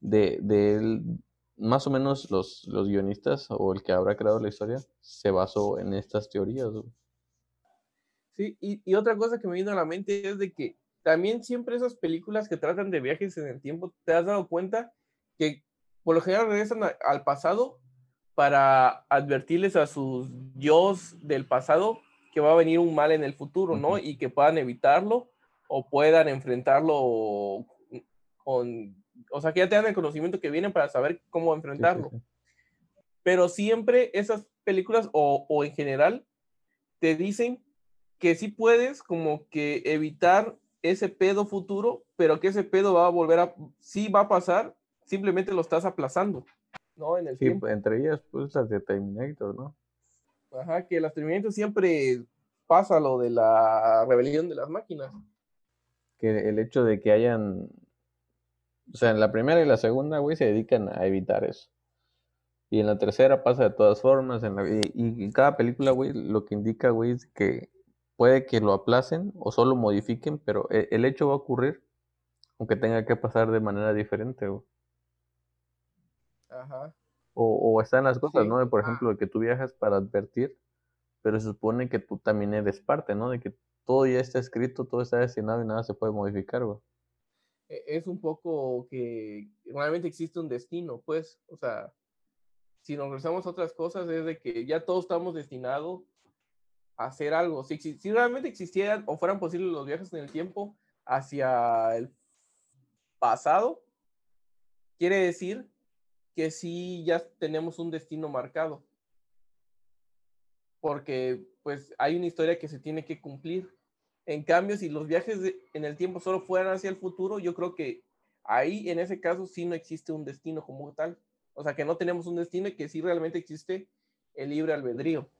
De, de él, más o menos los, los guionistas o el que habrá creado la historia se basó en estas teorías, güey. Sí, y, y otra cosa que me vino a la mente es de que también siempre esas películas que tratan de viajes en el tiempo, te has dado cuenta que por lo general regresan a- al pasado para advertirles a sus yo del pasado que va a venir un mal en el futuro, ¿no? Y que puedan evitarlo o puedan enfrentarlo con, o sea, que ya tengan el conocimiento que vienen para saber cómo enfrentarlo. Pero siempre esas películas o, o en general te dicen que sí puedes como que evitar ese pedo futuro, pero que ese pedo va a volver a, sí va a pasar, simplemente lo estás aplazando, ¿no? En el sí, entre ellas, pues las de Terminator, ¿no? Ajá, que las Terminator siempre pasa lo de la rebelión de las máquinas. Que el hecho de que hayan, o sea, en la primera y la segunda, güey, se dedican a evitar eso. Y en la tercera pasa de todas formas, en la, y, y en cada película, güey, lo que indica, güey, es que puede que lo aplacen o solo modifiquen, pero e, el hecho va a ocurrir, aunque tenga que pasar de manera diferente. Ajá. O, o están las cosas, ¿no? De, por ejemplo, de que tú viajas para advertir, pero se supone que tú también eres parte, ¿no? De que todo ya está escrito, todo está destinado y nada se puede modificar, güey. E, es un poco que realmente existe un destino, pues, o sea, si nos regresamos a otras cosas, es de que ya todos estamos destinados hacer algo. Si, si, realmente existieran o fueran posibles los viajes en el tiempo hacia el pasado, quiere decir que sí ya tenemos un destino marcado. Porque pues hay una historia que se tiene que cumplir. En cambio, si los viajes en el tiempo solo fueran hacia el futuro, yo creo que ahí en ese caso sí no existe un destino como tal. O sea, que no tenemos un destino y que sí realmente existe el libre albedrío.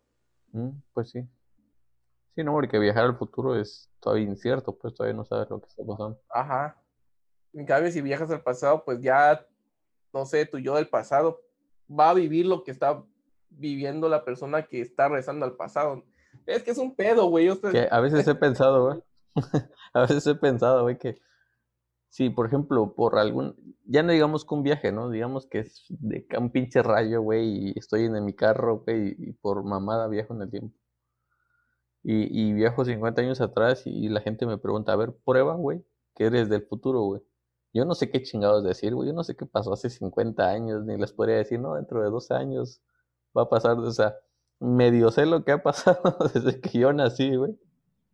Mm, pues sí. Sí, no, porque viajar al futuro es todavía incierto, pues todavía no sabes lo que está pasando. Ajá. En cambio, si viajas al pasado, pues ya, no sé, tu yo del pasado va a vivir lo que está viviendo la persona que está rezando al pasado. Es que es un pedo, güey. a veces he pensado, güey. <laughs> a veces he pensado, güey, que si, por ejemplo, por algún, ya no digamos que un viaje, ¿no? Digamos que es de un pinche rayo, güey, y estoy en mi carro, güey, y por mamada viajo en el tiempo. Y, viajo 50 años atrás y, la gente me pregunta, a ver, prueba, güey, que eres del futuro, güey. Yo no sé qué chingados decir, güey. Yo no sé qué pasó hace 50 años, ni les podría decir, no, dentro de dos años va a pasar, o sea, medio sé lo que ha <laughs> pasado desde que yo nací, güey.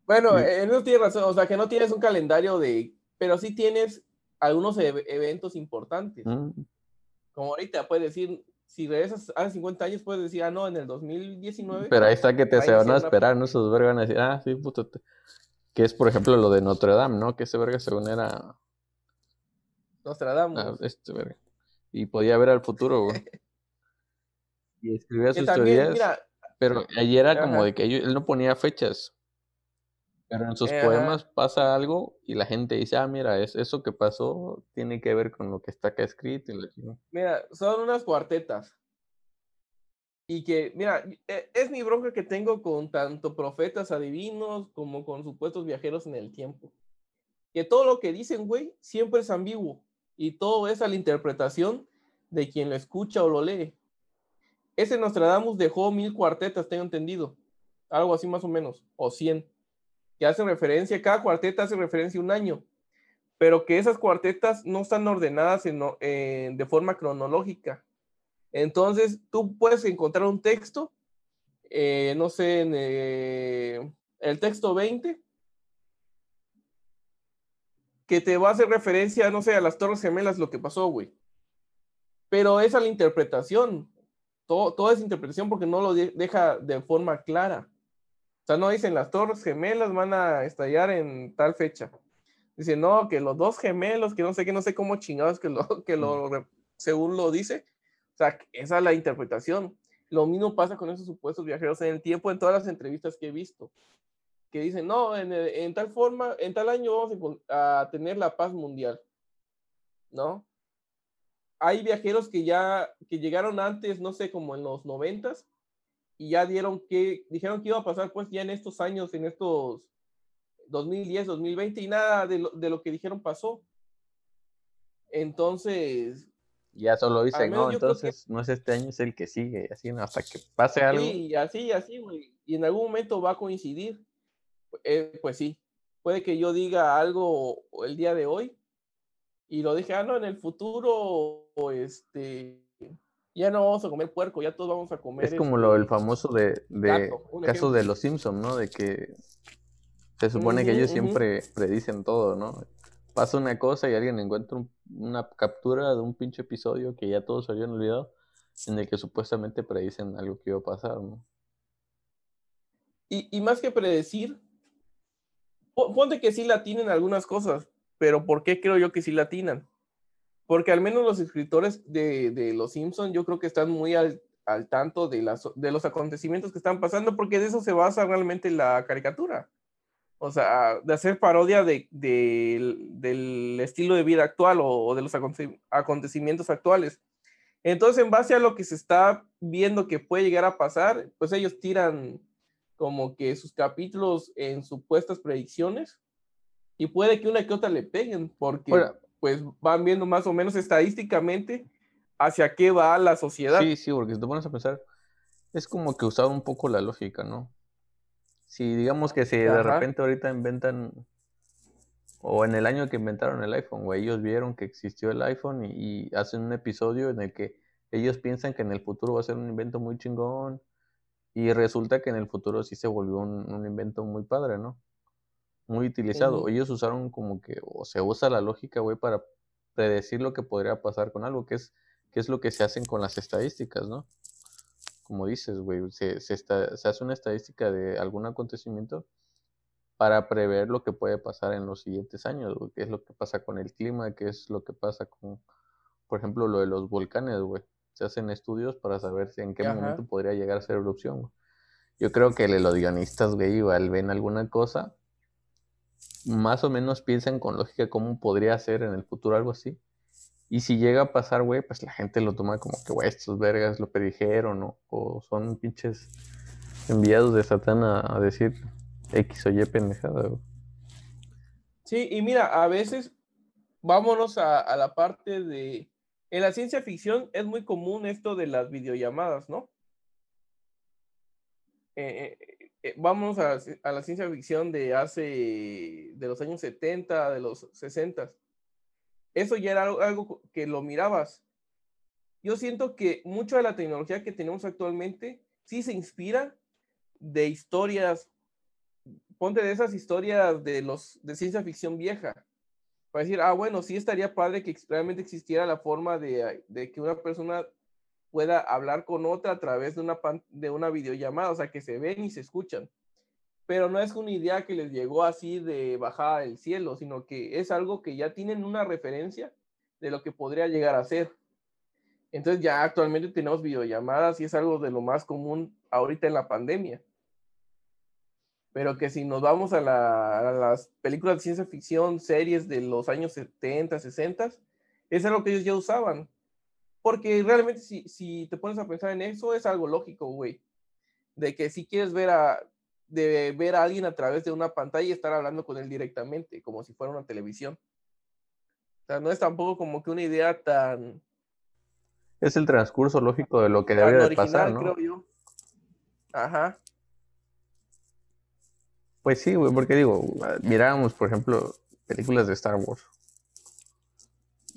Bueno, él no tiene razón, o sea, que no tienes un calendario de, pero sí tienes algunos eventos importantes. Mm. Como ahorita puedes decir, si regresas hace 50 años, puedes decir, ah, no, en el 2019. Pero ahí está que te se van a esperar, ¿no? Esos vergas van a decir, ah, sí, puto. Que es, por ejemplo, lo de Notre Dame, ¿no? Que ese verga según era. Nostradamus. Ah, este verga. Y podía ver al futuro, güey. <laughs> y escribía sus teorías. pero ayer era como de que él no ponía fechas. Pero en sus poemas pasa algo y la gente dice, ah, mira, es, eso que pasó tiene que ver con lo que está acá escrito. Mira, son unas cuartetas. Y que, mira, e, es mi bronca que tengo con tanto profetas adivinos como con supuestos viajeros en el tiempo. Que todo lo que dicen, güey, siempre es ambiguo. Y todo es a la interpretación de quien lo escucha o lo lee. Ese Nostradamus dejó mil cuartetas, tengo entendido. Algo así más o menos. O cien que hacen referencia, cada cuarteta hace referencia a un año, pero que esas cuartetas no están ordenadas de forma cronológica. Entonces, tú puedes encontrar un texto, eh, no sé, en eh, el texto 20, que te va a hacer referencia, no sé, a las Torres Gemelas, lo que pasó, güey. Pero esa es la interpretación. Todo, toda esa interpretación porque no lo deja de forma clara sea, no dicen las torres gemelas van a estallar en tal fecha. Dicen, no, que los dos gemelos, que no sé qué, no sé cómo chingados que lo, que lo, según lo dice. O sea, esa es la interpretación. Lo mismo pasa con esos supuestos viajeros en el tiempo, en todas las entrevistas que he visto. Que dicen, no, en, en tal forma, en tal año vamos a, a tener la paz mundial. ¿No? Hay viajeros que ya, que llegaron antes, no sé, como en los noventas, y ya dieron que, dijeron que iba a pasar pues ya en estos años, en estos 2010, 2020 y nada de lo, de lo que dijeron pasó. Entonces... Ya solo dicen, no, entonces no es este año, es el que sigue, así hasta que pase algo. Sí, así, así, güey. Y en algún momento va a coincidir. Eh, pues sí, puede que yo diga algo el día de hoy y lo dije, ah, no, en el futuro, este, ya no vamos a comer puerco, ya todos vamos a comer. Es como lo el este, famoso de, de caso de los Simpsons, ¿no? De que Se supone que ellos siempre predicen todo, ¿no? Pasa una cosa y alguien encuentra una captura de un pinche episodio que ya todos habían olvidado, en el que supuestamente predicen algo que iba a pasar, ¿no? Y, y más que predecir, ponte que sí latinan algunas cosas, pero ¿por qué creo yo que sí latinan? Porque al menos los escritores de, de Los Simpsons yo creo que están muy al, al tanto de, las, de los acontecimientos que están pasando, porque de eso se basa realmente la caricatura. O sea, de hacer parodia de, de, del estilo de vida actual o de los acontecimientos actuales. Entonces, en base a lo que se está viendo que puede llegar a pasar, pues ellos tiran como que sus capítulos en supuestas predicciones y puede que una que otra le peguen porque pues van viendo más o menos estadísticamente hacia qué va la sociedad. Sí, sí, porque si te pones a pensar, es como que usar un poco la lógica, ¿no? Si digamos que si de repente ahorita inventan, o en el año que inventaron el iPhone, güey, ellos vieron que existió el iPhone y, y, hacen un episodio en el que ellos piensan que en el futuro va a ser un invento muy chingón y resulta que en el futuro sí se volvió un, invento muy padre, ¿no? Muy utilizado. Ellos usaron como que, o se usa la lógica, güey, para predecir lo que podría pasar con algo, que es, que es lo que se hacen con las estadísticas, ¿no? Como dices, güey, se, se, se hace una estadística de algún acontecimiento para prever lo que puede pasar en los siguientes años, güey, qué es lo que pasa con el clima, qué es lo que pasa con, por ejemplo, lo de los volcanes, güey se hacen estudios para saber si en qué momento podría llegar a ser erupción. Yo creo que los guionistas, güey, igual ven alguna cosa, más o menos piensan con lógica cómo podría ser en el futuro algo así. Y si llega a pasar, güey, pues la gente lo toma como que, güey, estos vergas lo predijeron, ¿no? O son pinches enviados de Satán a, decir X o Y pendejada. Sí, y mira, a veces vámonos a la parte de en la ciencia ficción es muy común esto de las videollamadas, ¿no? Eh, eh, vamos a, la ciencia ficción de hace, de los años 70, de los 60. Eso ya era algo, que lo mirabas. Yo siento que mucha de la tecnología que tenemos actualmente sí se inspira de historias, ponte de esas historias de los de ciencia ficción vieja para decir, ah, bueno, sí estaría padre que realmente existiera la forma de, de, que una persona pueda hablar con otra a través de una, de una videollamada, o sea, que se ven y se escuchan. Pero no es una idea que les llegó así de bajada del cielo, sino que es algo que ya tienen una referencia de lo que podría llegar a ser. Entonces ya actualmente tenemos videollamadas y es algo de lo más común ahorita en la pandemia pero que si nos vamos a, las películas de ciencia ficción, series de los años 70, 60, es algo que ellos ya usaban. Porque realmente si, si te pones a pensar en eso, es algo lógico, güey. De que si quieres ver a, de ver a alguien a través de una pantalla y estar hablando con él directamente, como si fuera una televisión. O sea, no es tampoco como que una idea tan... Es el transcurso lógico de lo que debe de pasar, ¿no? creo yo. Ajá. Pues sí, güey, porque digo, mirábamos, por ejemplo, películas de Star Wars.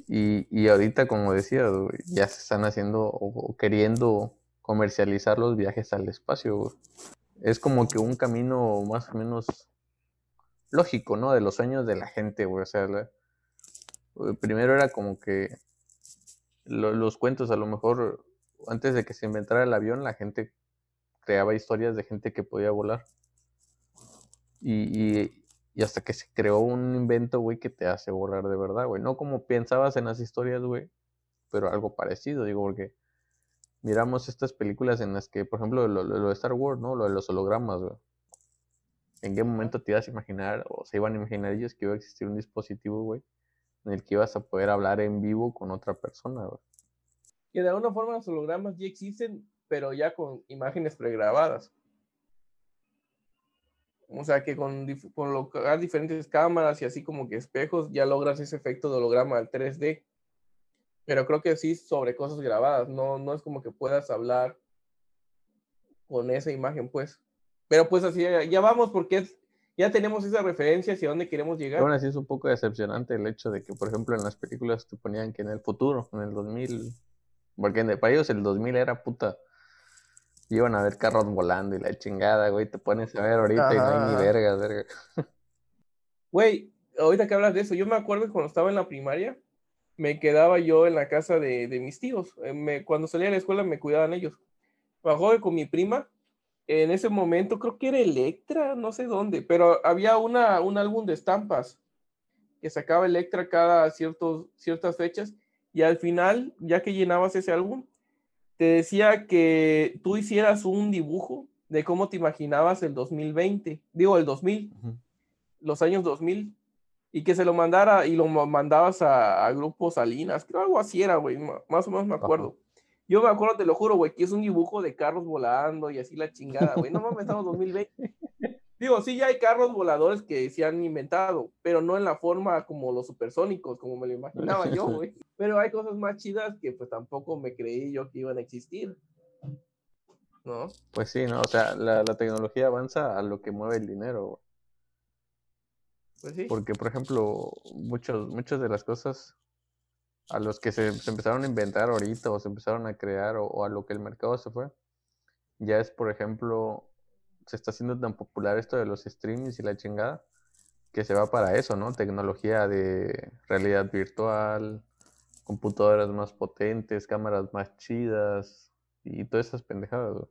Y, y ahorita, como decía, ya se están haciendo o, queriendo comercializar los viajes al espacio. Es como que un camino más o menos lógico, ¿no? De los sueños de la gente, güey. O sea, primero era como que los cuentos, a lo mejor, antes de que se inventara el avión, la gente creaba historias de gente que podía volar. Y, hasta que se creó un invento, güey, que te hace volar de verdad, güey. No como pensabas en las historias, güey, pero algo parecido, digo, porque miramos estas películas en las que, por ejemplo, lo, de Star Wars, ¿no? Lo de los hologramas, güey. ¿En qué momento te ibas a imaginar, o se iban a imaginar ellos que iba a existir un dispositivo, güey, en el que ibas a poder hablar en vivo con otra persona, güey? Que de alguna forma los hologramas ya existen, pero ya con imágenes pregrabadas. O sea que con, colocar diferentes cámaras y así como que espejos ya logras ese efecto de holograma al 3D. Pero creo que sí sobre cosas grabadas, no, no es como que puedas hablar con esa imagen, pues. Pero pues así, ya vamos porque ya tenemos esa referencia hacia dónde queremos llegar. Aún así es un poco decepcionante el hecho de que, por ejemplo, en las películas te ponían que en el futuro, en el 2000, porque para ellos el 2000 era puta iban a ver carros volando y la chingada, güey, te pones a ver ahorita y no hay ni verga, verga. Güey, ahorita que hablas de eso, yo me acuerdo que cuando estaba en la primaria, me quedaba yo en la casa de, mis tíos. Eh, me, cuando salía de la escuela me cuidaban ellos. Bajó con mi prima. En ese momento creo que era Electra, no sé dónde, pero había una, un álbum de estampas que sacaba Electra cada ciertos, ciertas fechas y al final, ya que llenabas ese álbum, te decía que tú hicieras un dibujo de cómo te imaginabas el 2020, digo el 2000, los años 2000, y que se lo mandara y lo mandabas a, a Grupo Salinas, creo algo así era, güey, más o menos me acuerdo. Yo me acuerdo, te lo juro, güey, que es un dibujo de carros volando y así la chingada, güey. No mames, estamos 2020. Digo, sí, ya hay carros voladores que se han inventado, pero no en la forma como los supersónicos, como me lo imaginaba yo, <laughs> güey. Pero hay cosas más chidas que pues tampoco me creí yo que iban a existir. ¿No? Pues sí, ¿no? O sea, la, tecnología avanza a lo que mueve el dinero. Pues sí. Porque, por ejemplo, muchos, muchas de las cosas a los que se, empezaron a inventar ahorita o se empezaron a crear o a lo que el mercado se fue, ya es, por ejemplo, se está haciendo tan popular esto de los streamings y la chingada, que se va para eso, ¿no? Tecnología de realidad virtual, computadoras más potentes, cámaras más chidas y todas esas pendejadas,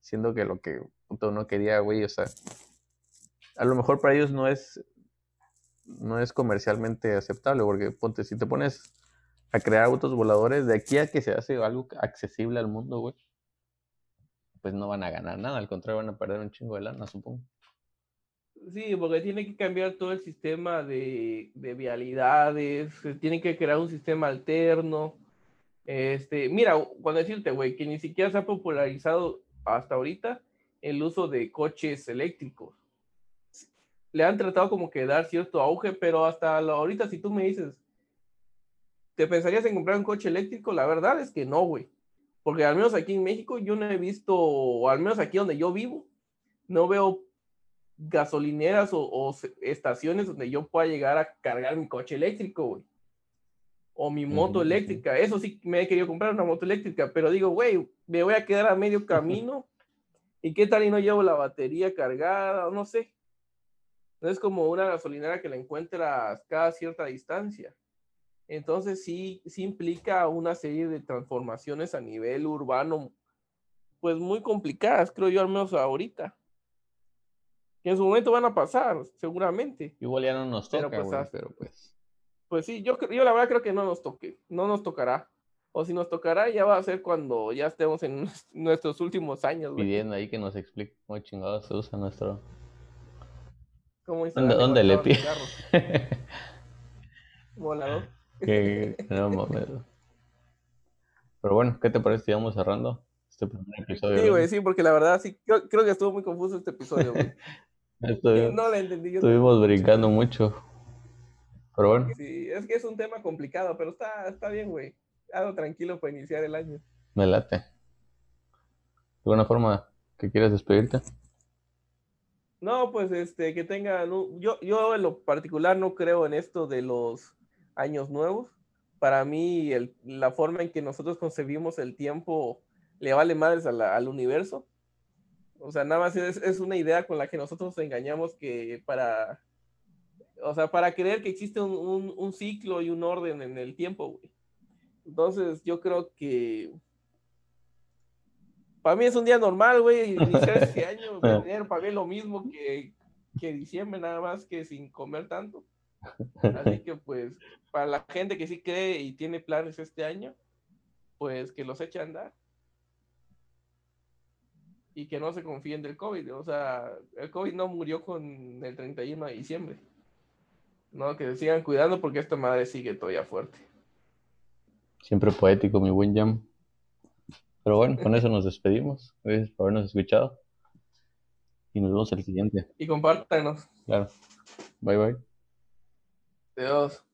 Siendo que lo que uno quería, güey, o sea, a lo mejor para ellos no es no es comercialmente aceptable, porque ponte, si te pones a crear autos voladores, de aquí a que se hace algo accesible al mundo, güey, pues no van a ganar nada, al contrario van a perder un chingo de lana, supongo. Sí, porque tiene que cambiar todo el sistema de, de vialidades, tiene que crear un sistema alterno. Este, mira, cuando decirte, güey, que ni siquiera se ha popularizado hasta ahorita el uso de coches eléctricos. Le han tratado como que dar cierto auge, pero hasta ahorita si tú me dices, ¿te pensarías en comprar un coche eléctrico? La verdad es que no, güey porque al menos aquí en México yo no he visto, o al menos aquí donde yo vivo, no veo gasolineras o, estaciones donde yo pueda llegar a cargar mi coche eléctrico, güey. O mi moto eléctrica. Eso sí me he querido comprar una moto eléctrica, pero digo, güey, me voy a quedar a medio camino. ¿Y qué tal y no llevo la batería cargada? No sé. No es como una gasolinera que la encuentras cada cierta distancia. Entonces sí, sí implica una serie de transformaciones a nivel urbano, pues muy complicadas, creo yo, al menos ahorita. Que en su momento van a pasar, seguramente. Igual ya no nos toca, pero pues, pero pues. Pues sí, yo, yo la verdad creo que no nos toque, no nos tocará. O si nos tocará, ya va a ser cuando ya estemos en nuestros últimos años. Pidiendo ahí que nos explique cómo chingado se usa nuestro. ¿Cómo ¿Dónde, ¿dónde le pide? <laughs> Volador. Que <laughs> Pero bueno, ¿qué te parece si vamos cerrando este primer episodio? Sí, güey, sí, porque la verdad sí, creo, que estuvo muy confuso este episodio, güey. <laughs> no la entendí. estuvimos brincando mucho. Pero bueno. Sí, es que es un tema complicado, pero está, está bien, güey. Algo tranquilo para iniciar el año. Me late. ¿De alguna forma que quieras despedirte? No, pues este, que tengan. Yo, yo en lo particular no creo en esto de los años nuevos. Para mí, la forma en que nosotros concebimos el tiempo le vale madres al universo. O sea, nada más es, una idea con la que nosotros engañamos que para, o sea, para creer que existe un, ciclo y un orden en el tiempo, Entonces, yo creo que para mí es un día normal, güey, iniciar este <laughs> año, para mí lo mismo que, que diciembre, nada más que sin comer tanto. Así que pues para la gente que sí cree y tiene planes este año, pues que los eche a andar. Y que no se confíen del COVID. O sea, el COVID no murió con el 31 de diciembre. No, que se sigan cuidando porque esta madre sigue todavía fuerte. Siempre poético, mi buen Jam. Pero bueno, con eso nos despedimos. Gracias por habernos escuchado. Y nos vemos el siguiente. Y compártanos. Claro. Bye bye. Deus.